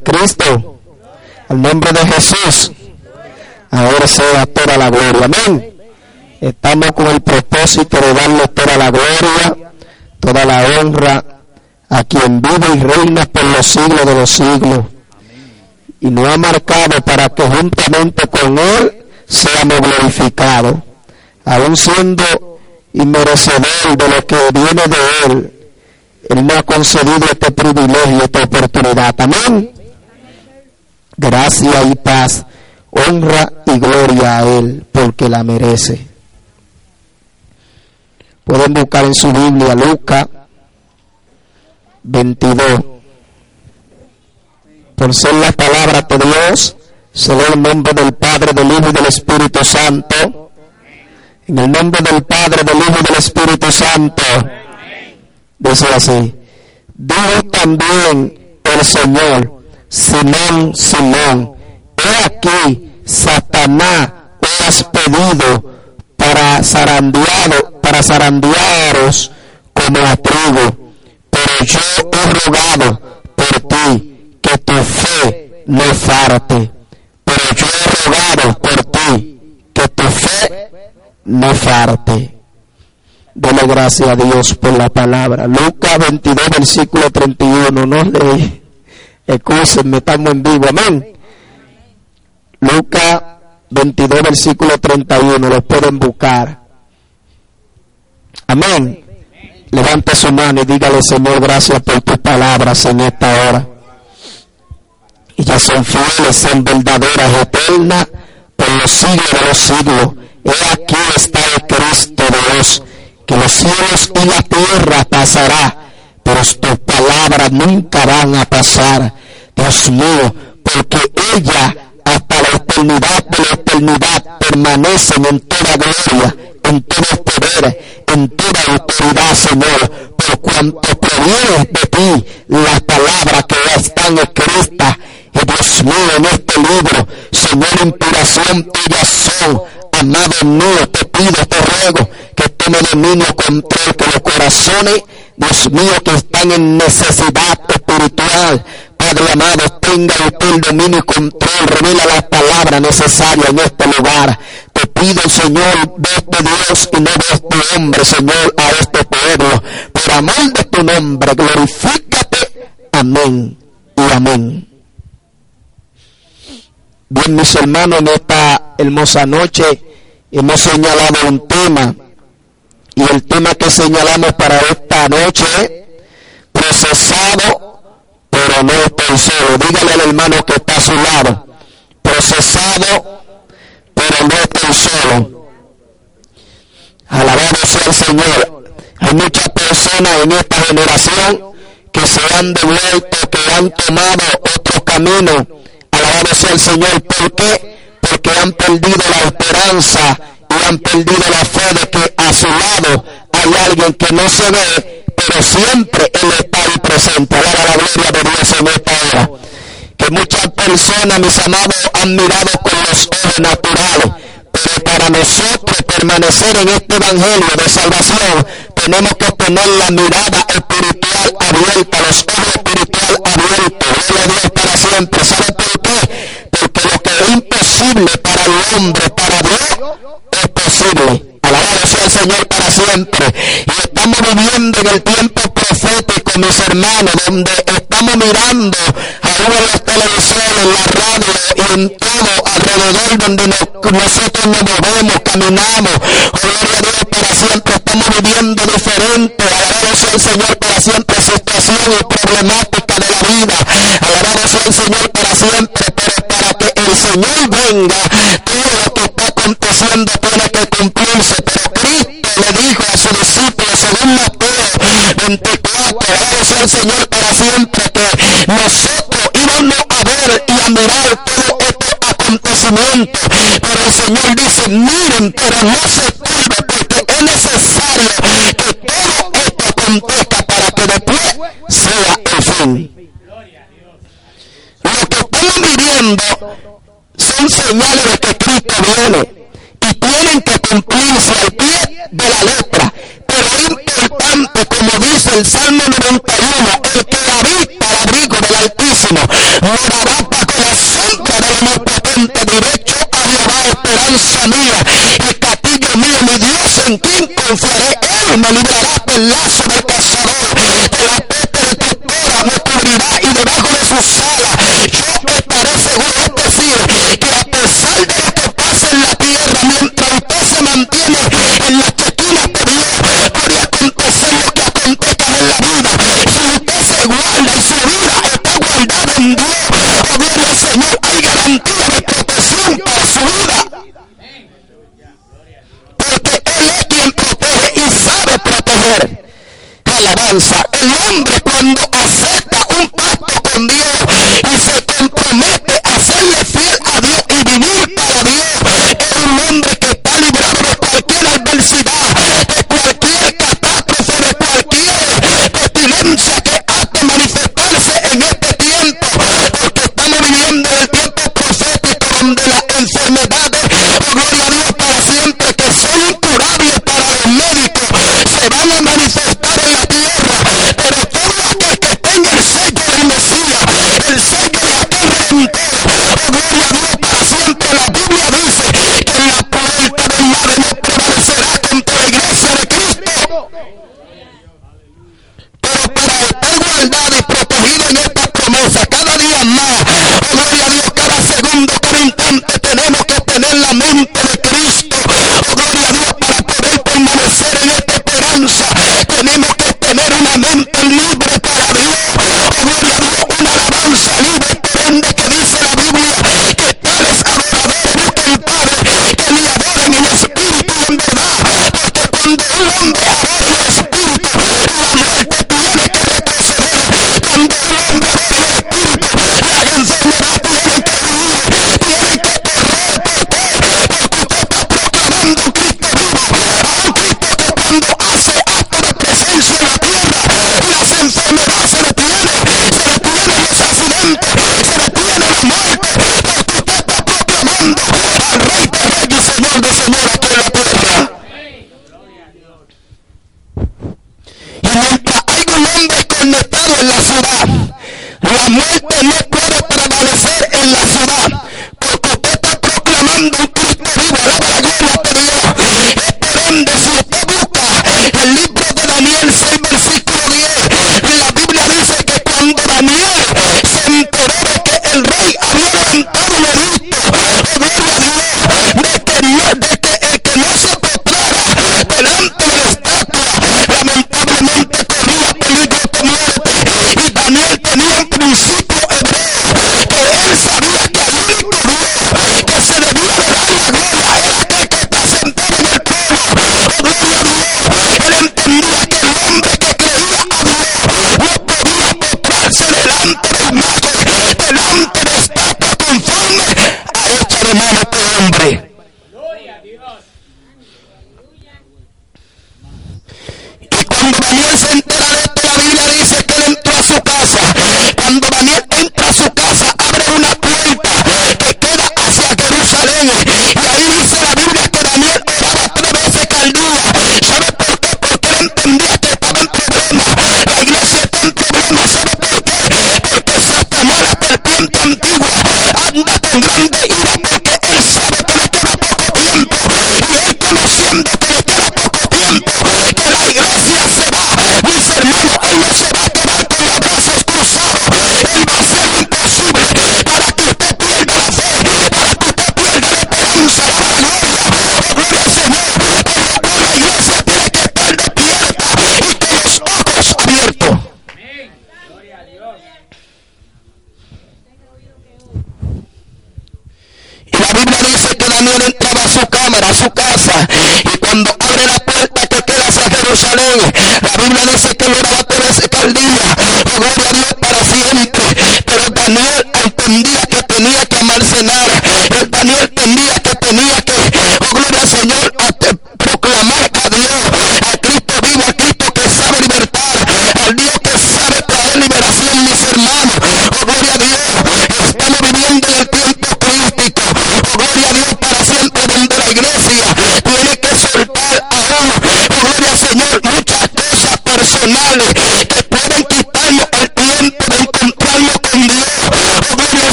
Cristo, al nombre de Jesús, ahora sea toda la gloria. Amén. Estamos con el propósito de darle toda la gloria, toda la honra a quien vive y reina por los siglos de los siglos. Y nos ha marcado para que juntamente con Él seamos glorificados, aun siendo inmerecedor de lo que viene de Él. Él nos ha concedido este privilegio, esta oportunidad. Amén. Gracia y paz, honra y gloria a Él, porque la merece. Pueden buscar en su Biblia Lucas 22. Por ser la palabra de Dios, se el nombre del Padre, del Hijo y del Espíritu Santo. En el nombre del Padre, del Hijo y del Espíritu Santo. Dice así. Dijo también el Señor, Simón, Simón, he aquí, Satanás os has pedido para zarandeado, para zarandearos como a. Pero yo he rogado por ti que tu fe no falte. Pero yo he rogado por ti que tu fe no falte. Dele gracias a Dios por la palabra. Lucas 22, versículo 31. No leí. Escúchenme, estamos en vivo. Amén. Lucas 22, versículo 31. Lo pueden buscar. Amén. Levante su mano y dígale, Señor, gracias por tus palabras en esta hora. Ellas son fieles, son verdaderas, eternas, por los siglos de los siglos. He aquí está el Cristo Dios, que los cielos y la tierra pasará, pero tus palabras nunca van a pasar. Dios mío, porque ella hasta la eternidad de la eternidad permanecen en toda gloria, en todo poder, en toda autoridad, Señor, por cuanto proviene de ti las palabras que ya están escritas, y Dios mío, en este libro, Señor, inspiración tuya son, amado mío, te pido, te ruego, que tome dominio control, que los corazones, Dios mío, que están en necesidad espiritual, Padre amado, tenga usted el dominio y control, revela las palabras necesarias en este lugar. Te pido, Señor, de este Dios y no de este hombre, Señor, a este pueblo. Por amor de tu nombre, glorifícate. Amén y amén. Bien, mis hermanos, en esta hermosa noche hemos señalado un tema. Y el tema que señalamos para esta noche es procesado, pero no estoy solo. Dígale al hermano que está a su lado. Procesado, pero no estoy solo. Alabado sea el Señor. Hay muchas personas en esta generación que se han devuelto, que han tomado otro camino. Alabado sea el Señor. ¿Por qué? Porque han perdido la esperanza y han perdido la fe de que a su lado hay alguien que no se ve, pero siempre Él está ahí presente. Alaba la gloria de Dios en esta hora. Que muchas personas, mis amados, han mirado con los ojos naturales. Pero para nosotros permanecer en este evangelio de salvación, tenemos que tener la mirada espiritual abierta, los ojos espiritual abiertos. Gloria a Dios para siempre. ¿Sabe por qué? Porque lo que es imposible para el hombre, para Dios, es posible. Alabado sea el Señor para siempre. Y estamos viviendo en el tiempo profético, mis hermanos, donde estamos mirando aún en las televisiones, en la radio y en todo alrededor donde nos- nosotros nos movemos, caminamos. Gloria a Dios para siempre. Estamos viviendo diferente. Alabado sea el Señor para siempre. Situación y problemática de la vida. Alabado sea el Señor para siempre. Pero para que el Señor venga, todo lo que está aconteciendo tiene que cumplirse. Pero Cristo le dijo a sus discípulos, según 24, alabado el Señor para siempre, que nosotros íbamos a ver y a mirar todo estos acontecimientos. Pero el Señor dice, miren, pero no se turbe porque es necesario que todo esto acontezca para que después sea el fin. Lo que estamos viviendo son señales de que Cristo viene y tienen que cumplirse al pie de la letra. Pero es importante, como dice el Salmo 91, el que habita al abrigo del Altísimo, morará bajo la sombra del Omnipotente, derecho a Jehová, esperanza mía, el castillo mío, mi Dios, en quien confiaré, él me librará del lazo de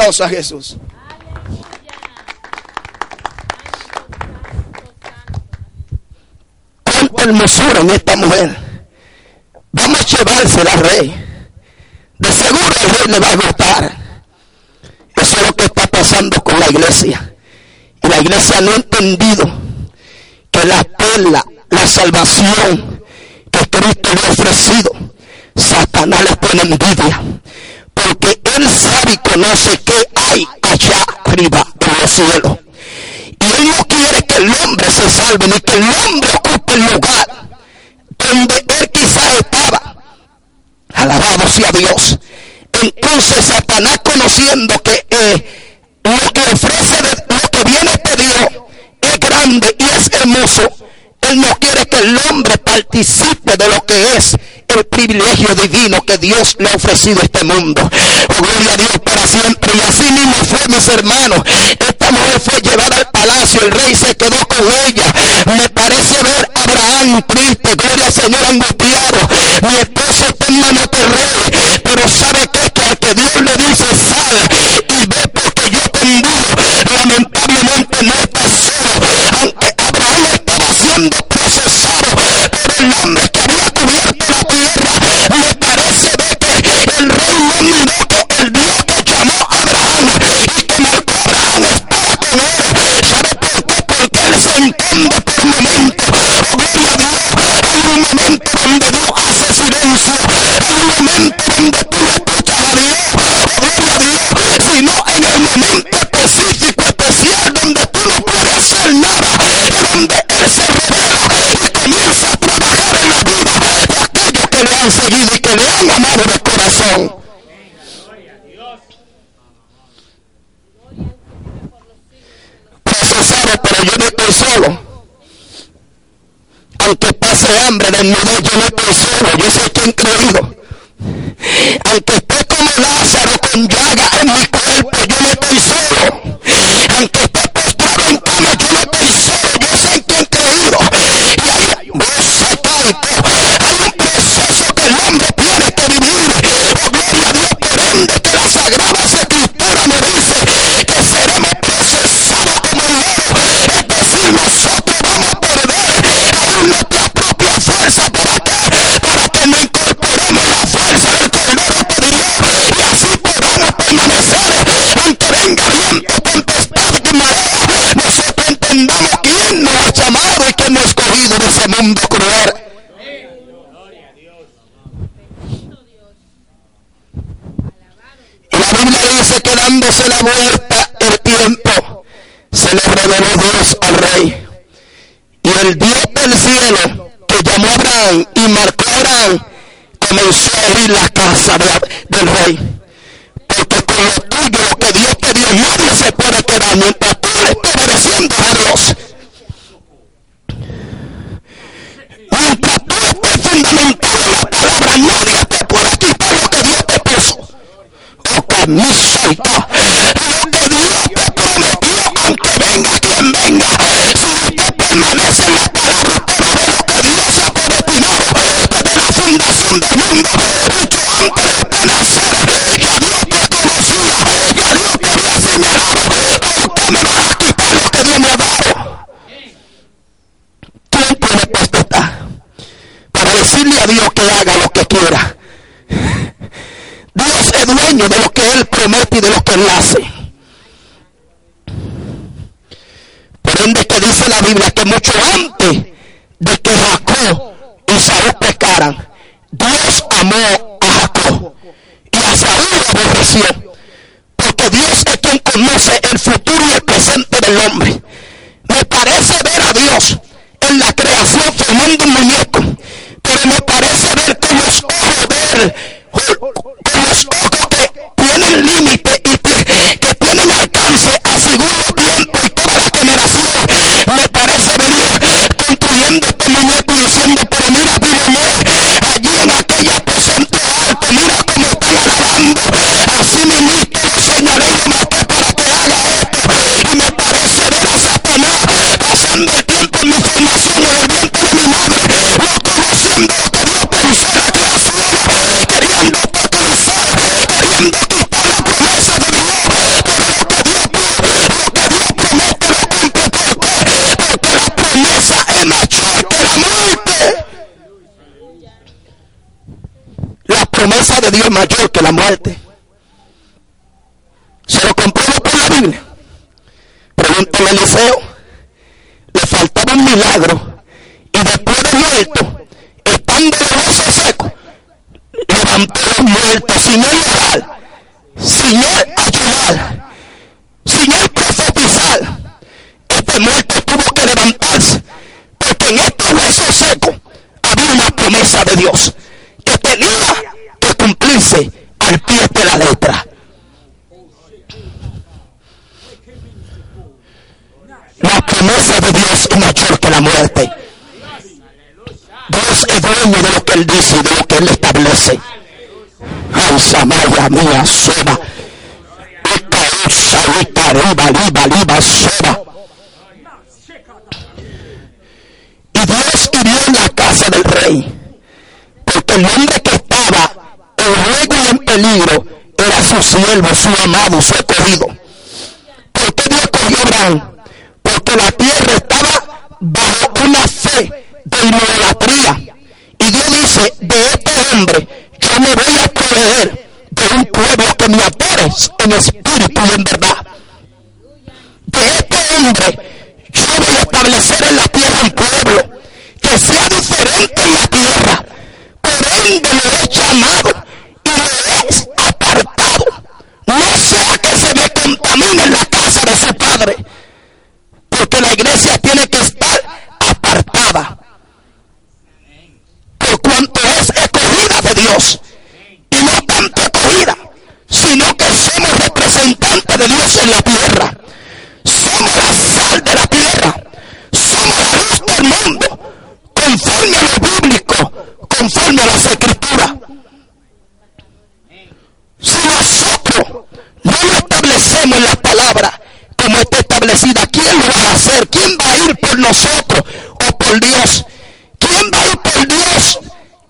aplauso a Jesús. Cuánta hermosura en esta mujer. Vamos a llevársela al rey. De seguro el rey le va a gustar. Eso es lo que está pasando con la iglesia. Y la iglesia no ha entendido que la perla, la salvación que Cristo le ha ofrecido, Satanás le pone envidia porque Él sabe y conoce qué hay allá arriba en el cielo. Y Él no quiere que el hombre se salve, ni que el hombre ocupe el lugar donde Él quizás estaba. Alabado sea Dios. Entonces Satanás conociendo que eh, lo que ofrece, de, lo que viene de Dios es grande y es hermoso. Él no quiere que el hombre participe de lo que es el privilegio divino que Dios le ha ofrecido a este mundo. Gloria a Dios para siempre. Y así mismo fue, mis hermanos. Esta mujer fue llevada al palacio. El rey se quedó con ella. Me parece ver a Abraham triste. Gloria al Señor angustiado. Mi esposo está en manos del. Pero sabe que, que al que Dios le dice sal y ve porque yo te envío. Lamentablemente no está solo. Aunque Abraham estaba haciendo de hambre, desnudez, yo no preservo, yo soy quien te digo. Aunque esté como Lázaro con llaga en mi cuerpo, yo no estoy solo. Aunque haga lo que quiera? Dios es dueño de lo que Él promete y de lo que Él hace. Por ende que dice la Biblia que mucho antes de que Jacob y Saúl pecaran, Dios amó a Jacob y a Saúl aborreció. Porque Dios es quien conoce el futuro y el presente del hombre. Me parece ver a Dios en la creación formando un muñeco, pero me parece ver con los ojos de Él, con los ojos promesa de Dios mayor que la muerte. Se lo compruebo por la Biblia. Pregúntale a Eliseo. Le faltaba un milagro. Y después de muerto, estando el hueso seco, levantó los muertos sin él orar, sin él ayudar, sin él profetizar. Este muerto tuvo que levantarse. Porque en estos huesos secos había una promesa de Dios al pie de la letra. La promesa de Dios es mayor que la muerte. Dios es dueño de lo que Él dice y de lo que Él establece. Mía, soba. Y Dios hirió en la casa del rey. Porque el hombre que estaba en peligro era su siervo, su amado, su escogido. ¿Por qué Dios escogió a Abraham? Porque la tierra estaba bajo una fe de idolatría. Y Dios dice, de este hombre yo me voy a proveer de un pueblo que me adore en espíritu y en verdad. De este hombre yo voy a establecer en la tierra un pueblo que sea diferente en la tierra. Por ende lo he llamado contaminen la casa de su padre. Porque la iglesia tiene que estar apartada. Por cuanto es escogida de Dios. Y no tanto escogida, sino que somos representantes de Dios en la tierra. Somos la sal de la tierra. Somos la luz del mundo. Conforme a lo bíblico. Conforme a las escrituras. Si nosotros no nos palabra como está establecida, ¿quién lo va a hacer? ¿Quién va a ir por nosotros o por Dios? ¿Quién va a ir por Dios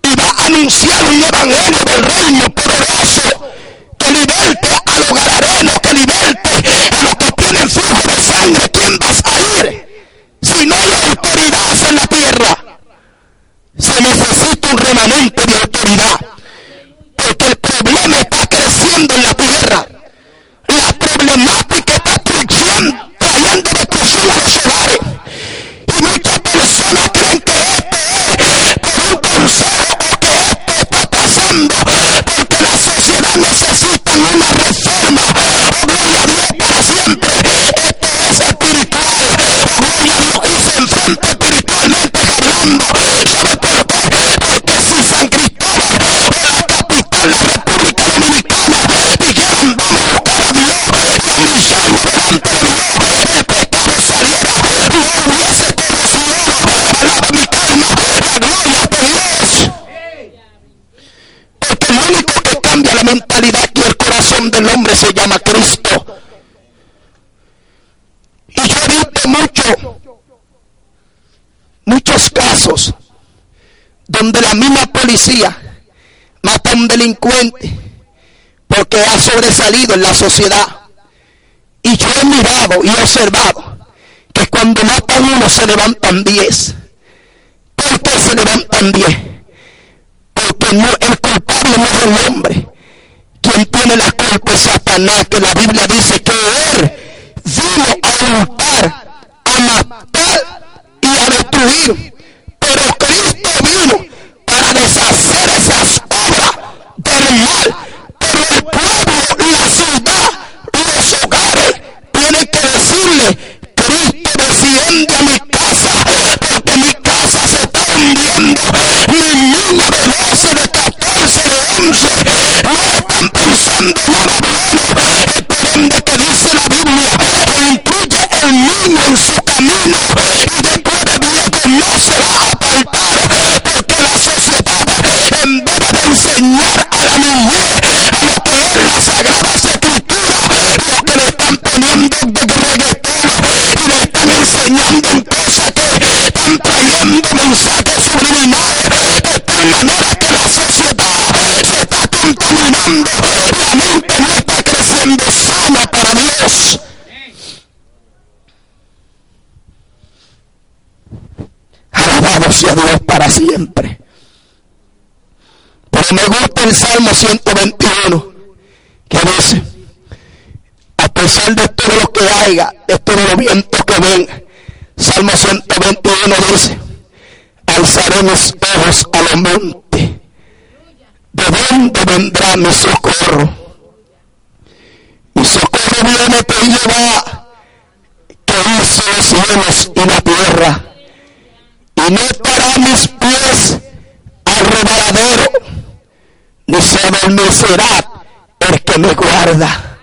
y va a anunciar un evangelio del reino poderoso que liberte a los galarenos, que liberte a los que tienen flujo de sangre? ¿Quién vas a ir? Si no hay autoridad en la tierra, se necesita un remanente de autoridad. Mata a un delincuente porque ha sobresalido en la sociedad. Y yo he mirado y he observado que cuando matan uno se levantan diez. ¿Por qué se levantan diez? Porque no, el culpable no es el hombre. Quien tiene la culpa es Satanás, que la Biblia dice que él vino a hurtar, a matar y a destruir. 121, que dice, a pesar de todo lo que haya, de todos los vientos que ven, Salmo 121 dice, alzaré mis ojos a los montes, ¿de dónde vendrá mi socorro? Mi socorro viene de Jehová, que hizo los cielos y la tierra y no estará mis pies al ni se adormecerá el que me guarda.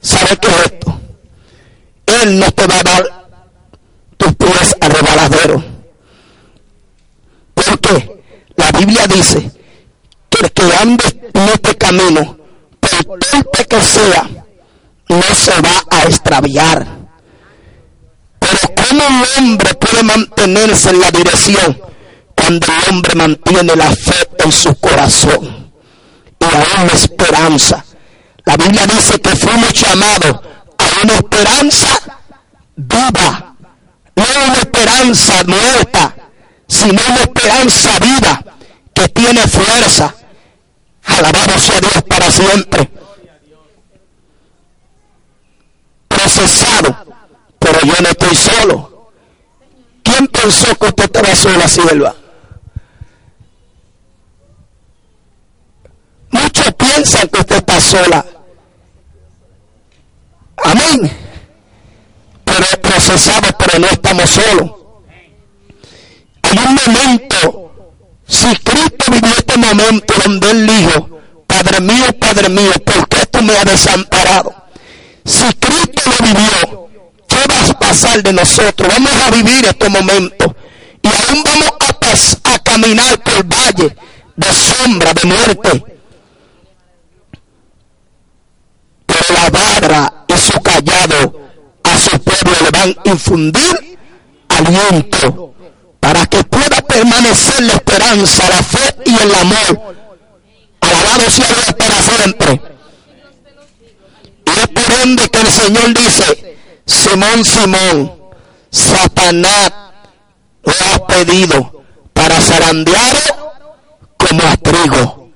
¿Sabe qué es esto? Él no te va a dar tus pies al rebaladero. Porque la Biblia dice que el que ande en este camino, por tanto que sea, no se va a extraviar. Pero ¿cómo un hombre puede mantenerse en la dirección cuando el hombre mantiene la fe en su corazón y aún la esperanza? La Biblia dice que fuimos llamados a una esperanza viva, no una esperanza muerta, sino una esperanza viva que tiene fuerza. Alabado sea Dios para siempre. Procesado pero yo no estoy solo. ¿Quién pensó que usted estaba sola, sierva? Muchos piensan que usted está sola. Amén. Pero es procesado, pero no estamos solos. Hay un momento, si Cristo vivió este momento donde Él dijo, Padre mío, Padre mío, ¿por qué tú me has desamparado? Si Cristo lo vivió, ¿qué vas a pasar de nosotros? Vamos a vivir este momento y aún vamos a, a caminar por el valle de sombra, de muerte. La barra y su callado a su pueblo le van a infundir aliento para que pueda permanecer la esperanza, la fe y el amor. Alabado sea Dios para siempre. Y es por ende que el Señor dice, Simón, Simón, Satanás lo ha pedido para zarandear como a trigo.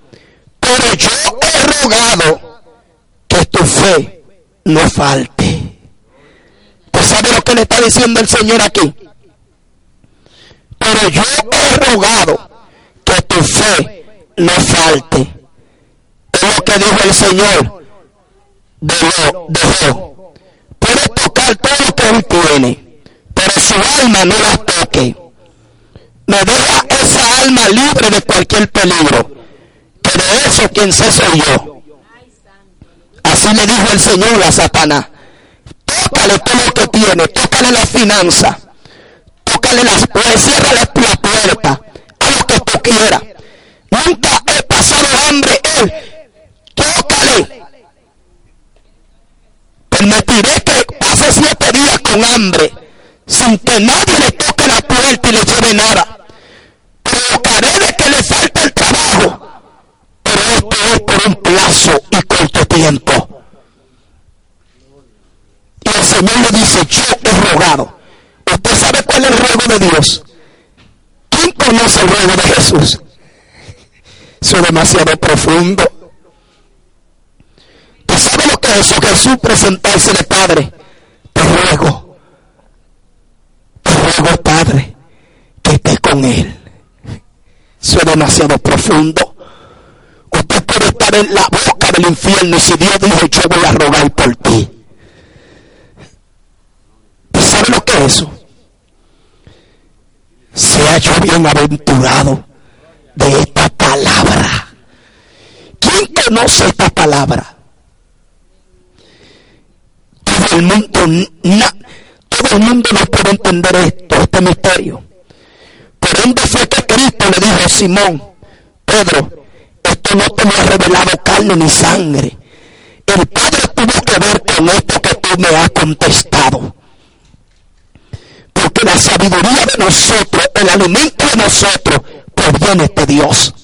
Pero yo he rogado que tu fe no falte. ¿Usted sabe lo que le está diciendo el Señor aquí? Pero yo he rogado que tu fe no falte. Es lo que dijo el Señor de dejó. Puede tocar todo lo que él tiene, pero su alma no la toque. Me deja esa alma libre de cualquier peligro. Que de eso quien se soy yo. Así le dijo el Señor a Satanás. Tócale todo lo que tiene, tócale la finanza, tócale las puertas, ciérrale la puerta, a lo que tú quieras. Nunca he pasado hambre, él. Tócale. Permitiré que pase siete días con hambre, sin que nadie le toque la puerta y le lleve nada. Provocaré de que le falte el trabajo, pero esto es por un plazo y corto Y el Señor le dice, yo he rogado. ¿Usted sabe cuál es el ruego de Dios? ¿Quién conoce el ruego de Jesús? Eso es demasiado profundo. ¿Usted sabe lo que es? Jesús presentarse de Padre. Te ruego, te ruego, Padre, que esté con Él. Eso es demasiado profundo. Usted puede estar en la boca del infierno y si Dios dijo, yo voy a rogar por ti. ¿Usted sabe lo que es eso? Sea yo bienaventurado de esta palabra. ¿Quién conoce esta palabra? Todo el mundo, todo el mundo no puede entender esto, este misterio. Por ende fue que Cristo le dijo a Simón, Pedro, no te lo ha revelado carne ni sangre. El Padre tuvo que ver con esto que tú me has contestado. Porque la sabiduría de nosotros, el alimento de nosotros, proviene de Dios.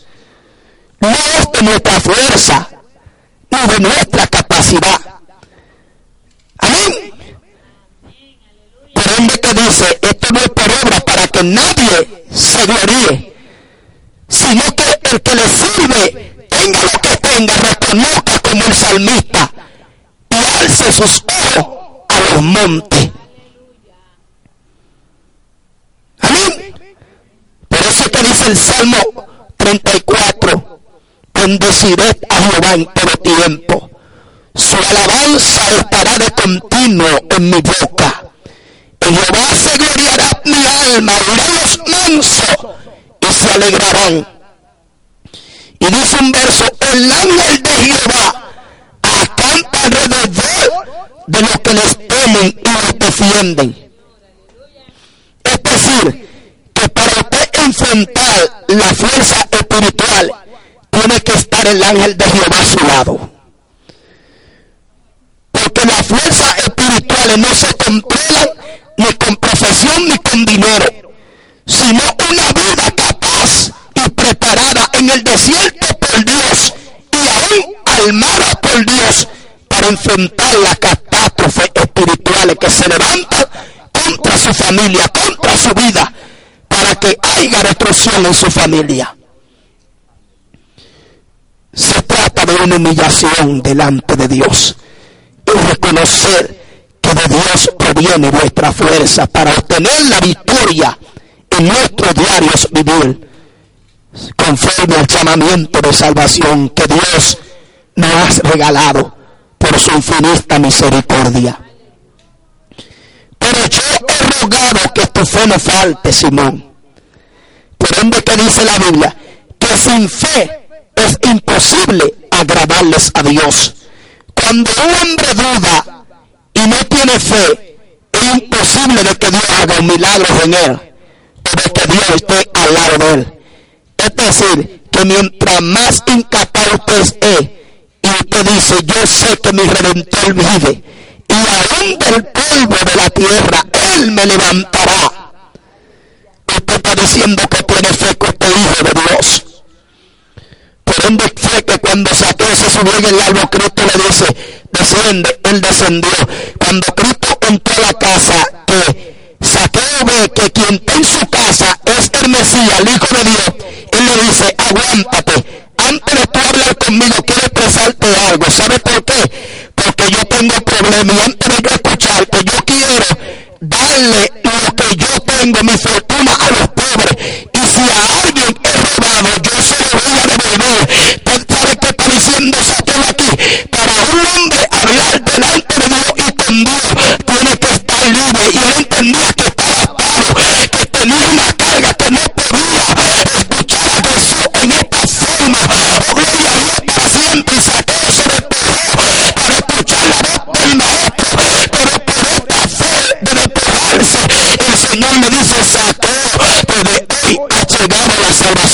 No es de nuestra fuerza, ni de nuestra capacidad. Amén. Por ende que dice, esto no es por obra para que nadie se gloríe, sino que el que le sirve, tenga lo que tenga, reconozca como el salmista y alce sus ojos a los montes. Amén. Por eso que dice el Salmo 34, bendeciré a Jehová en todo tiempo. Su alabanza estará de continuo en mi boca. En Jehová se gloriará mi alma, y los mansos y se alegrarán. Y dice un verso, el ángel de Jehová acampa alrededor de los que les temen y los defienden. Es decir, que para usted enfrentar la fuerza espiritual, tiene que estar el ángel de Jehová a su lado. Porque las fuerzas espirituales no se controlan ni con profesión ni con dinero, sino una vida capaz preparada en el desierto por Dios y aún armada por Dios para enfrentar las catástrofes espirituales que se levantan contra su familia, contra su vida, para que haya destrucción en su familia. Se trata de una humillación delante de Dios y reconocer que de Dios proviene nuestra fuerza para obtener la victoria en nuestros diarios vivir, conforme al llamamiento de salvación que Dios nos ha regalado por su infinita misericordia. Pero yo he rogado que tu fe no falte, Simón. Por ende que dice la Biblia, que sin fe es imposible agradarles a Dios. Cuando un hombre duda y no tiene fe, es imposible de que Dios haga un milagro en él, o de que Dios esté al lado de él. Es decir, que mientras más incapaz usted es y te dice, yo sé que mi redentor vive y aún del polvo de la tierra Él me levantará. Usted está diciendo que tiene fe con este Hijo de Dios. Por ende fue que cuando Saqueo se subió en el árbol, Cristo le dice, desciende, Él descendió. Cuando Cristo entró a la casa, que Saqueo ve que quien en su casa es el Mesías, el Hijo de Dios, Él le dice, aguántate, antes de tú hablar conmigo, quiero expresarte algo. ¿Sabe por qué? Porque yo tengo problemas y antes de escucharte, yo quiero darle lo que yo tengo, mi fortuna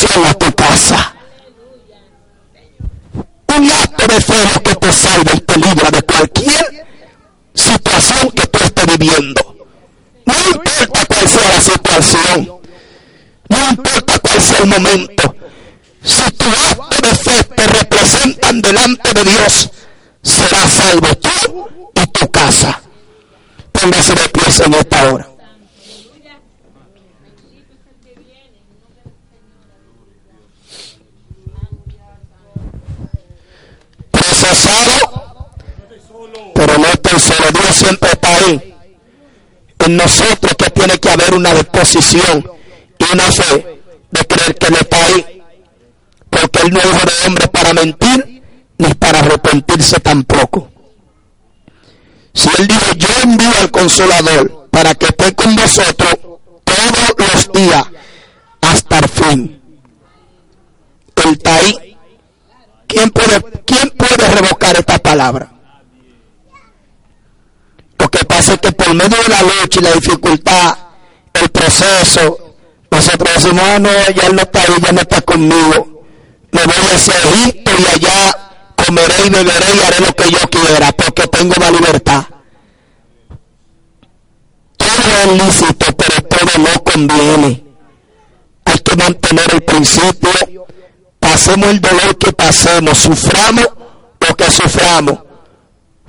a tu casa. Un acto de fe es que te salva y te libra de cualquier situación que tú estés viviendo. No importa cuál sea la situación. No importa cuál sea el momento. Si tu acto de fe te representan delante de Dios, serás salvo tú y tu casa. Póngase de pies en esta hora. Pero no estoy solo. Dios siempre está ahí. En nosotros que tiene que haber una disposición y una fe de creer que Él está ahí. Porque Él no es hombre para mentir ni para arrepentirse tampoco. Si Él dijo, yo envío al consolador para que esté con vosotros todos los días hasta el fin. Él está ahí. ¿Quién puede, quién puede revocar esta palabra? Lo que pasa es que por medio de la lucha y la dificultad, el proceso, nosotros decimos, ah, no, ya él no está ahí, ya no está conmigo. Me voy hacia Egipto y allá comeré y beberé y haré lo que yo quiera, porque tengo la libertad. Todo es lícito, pero todo no conviene. Hay que mantener el principio. Pasemos el dolor que pasemos, suframos lo que suframos,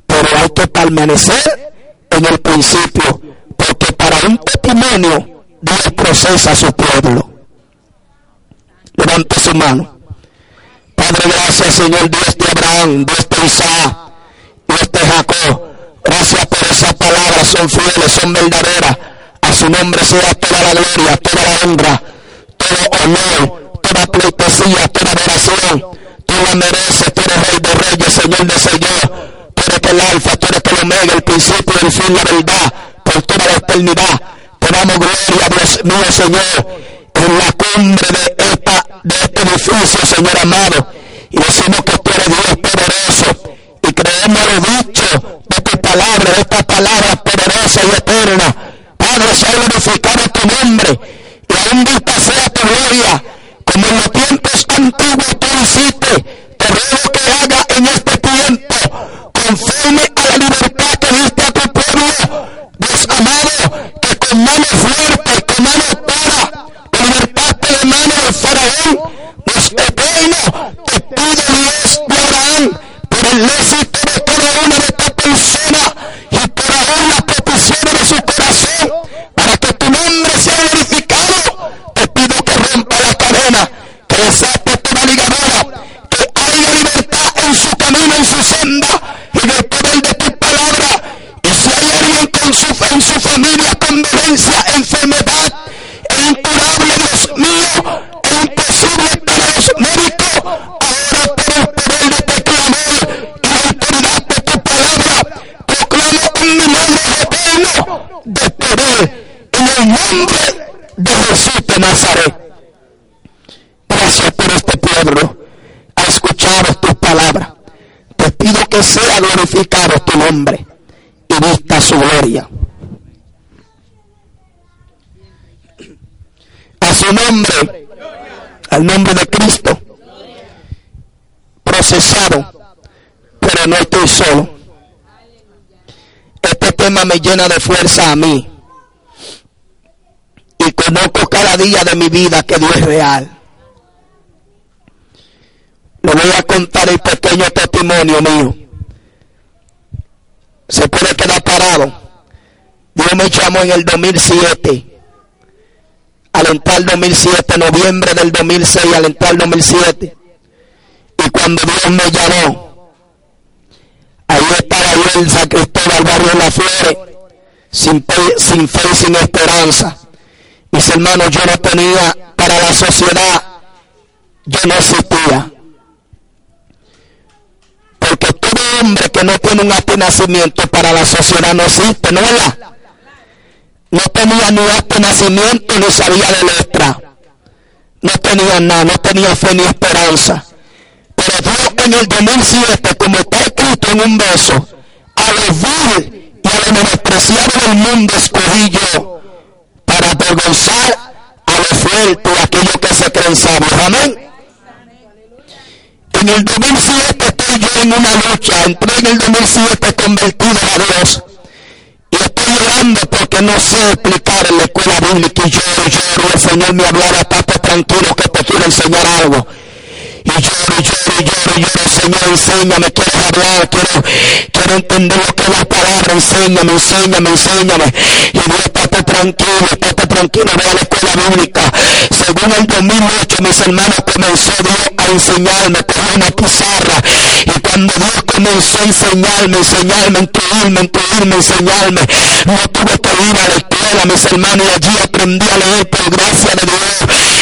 pero hay que permanecer en el principio, porque para un testimonio Dios procesa a su pueblo. Levante su mano. Padre, gracias Señor Dios de Abraham, Dios de Isaac, Dios de Jacob. Gracias por esas palabras, son fieles, son verdaderas. A su nombre sea toda la gloria, toda la honra, todo honor, toda pleitesía, toda adoración. Tú la mereces, Señor de Señor. Tú eres el alfa, tú eres el omega, el principio el fin, la verdad, por toda la eternidad. Te damos gloria, Dios mío, Señor, en la cumbre de, esta, de este edificio, Señor amado. Y decimos que tú eres Dios poderoso. Y creemos lo dicho de tu palabra, de esta palabra poderosa y eterna. Padre, sea glorificado tu nombre. Y aún vista sea tu gloria. Como en los tiempos antiguos tú hiciste. Te ruego que mano fuerte, dura, te libertaste de mano del faraón. Dios eterno, te pido Dios de Abraham, por el éxito de dolencia, enfermedad, e incurable, Dios mío, e imposible para los médicos, ahora por el poder de este clamor y la autoridad de tu palabra, proclamo en mi nombre eterno de poder, en el nombre de Jesús de Nazaret. Gracias por este pueblo. Ha escuchado tus palabras. Te pido que sea glorificado tu nombre y vista su gloria. A su nombre, al nombre de Cristo, procesado, pero no estoy solo. Este tema me llena de fuerza a mí. Y conozco cada día de mi vida que Dios es real. Le voy a contar el pequeño testimonio mío. Se puede quedar parado. Dios me llamó en el 2007. Al entrar el 2007, noviembre del 2006, al entrar el 2007. Y cuando Dios me llamó, ahí estaba yo en San Cristóbal, barrio de la Flores, sin, sin fe y sin esperanza. Mis hermanos, yo no tenía para la sociedad, yo no existía. Porque todo hombre que no tiene un nacimiento para la sociedad no existe, ¿no es No tenía ni acto nacimiento ni sabía de letra. No tenía nada, no tenía fe ni esperanza. Pero Dios en el 2007, como está escrito en un beso, a los vil y a los menospreciados del mundo escogí yo para avergonzar a los fuertes, a aquellos que se creen. Amén. En el 2007 estoy yo en una lucha, entré en el 2007 convertido a Dios. Y estoy llorando porque no sé explicar en la escuela bíblica y lloro, lloro. El Señor me hablaba, estate tranquilo que te quiero enseñar algo. Y lloro, lloro, lloro, lloro, Señor, enséñame, quiero hablar, quiero, quiero entender lo que es la palabra, enséñame, enséñame, enséñame. Y Dios, estate tranquilo, estate tranquilo, ve a la escuela bíblica. Según el 2008, mis hermanos comenzó Dios a enseñarme con una pizarra. Y cuando Dios comenzó a enseñarme, enseñarme, instruirme, instruirme, enseñarme, no tuve que ir a la escuela, mis hermanos, y allí aprendí a leer por gracia de Dios.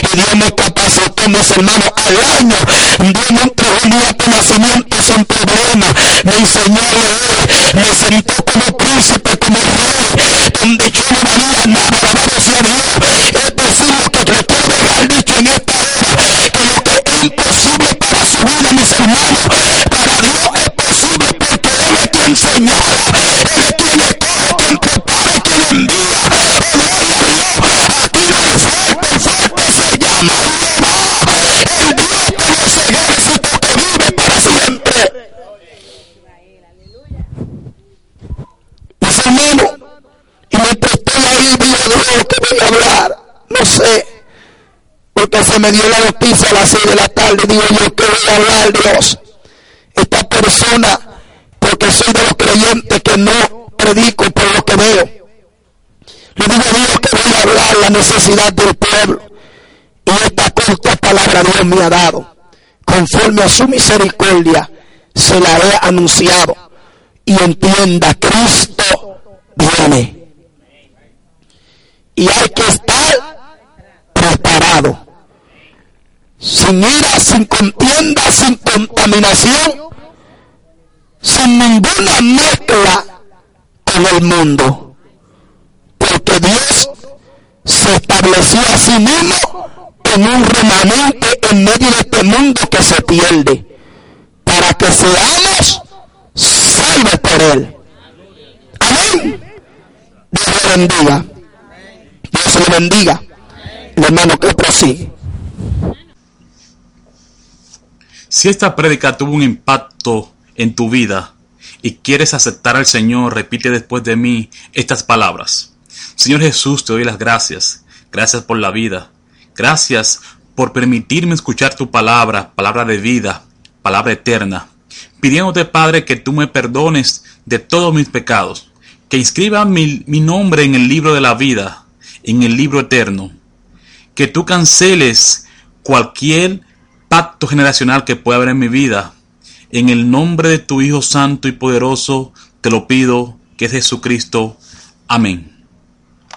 Y Dios me capacitó, mis hermanos, al año. De nacimiento sin problema. Me enseñó a leer, me sentó como príncipe, como rey, donde yo no valía nada, alabado sea Dios. Es lo que yo puedo haber dicho en esta hora, que lo que es imposible para su vida, mis hermanos, para Dios es posible porque Él es quien señala, me dio la noticia a las 6 de la tarde, digo yo que voy a hablar Dios. Esta persona, porque soy de los creyentes que no predico por lo que veo. Le digo a Dios que voy a hablar la necesidad del pueblo. Y esta corta palabra Dios me ha dado. Conforme a su misericordia, se la he anunciado. Y entienda, Cristo viene. Y hay que estar Sin ira, sin contienda, sin contaminación, sin ninguna mezcla con el mundo. Porque Dios se estableció a sí mismo en un remanente en medio de este mundo que se pierde. Para que seamos salvos por Él. Amén. Dios le bendiga. Dios le bendiga. El hermano que prosigue. Si esta prédica tuvo un impacto en tu vida y quieres aceptar al Señor, repite después de mí estas palabras. Señor Jesús, te doy las gracias. Gracias por la vida. Gracias por permitirme escuchar tu palabra, palabra de vida, palabra eterna. Pidiéndote, Padre, que tú me perdones de todos mis pecados, que inscriba mi, mi nombre en el libro de la vida, en el libro eterno. Que tú canceles cualquier pacto generacional que pueda haber en mi vida. En el nombre de tu Hijo Santo y Poderoso, te lo pido, que es Jesucristo. Amén.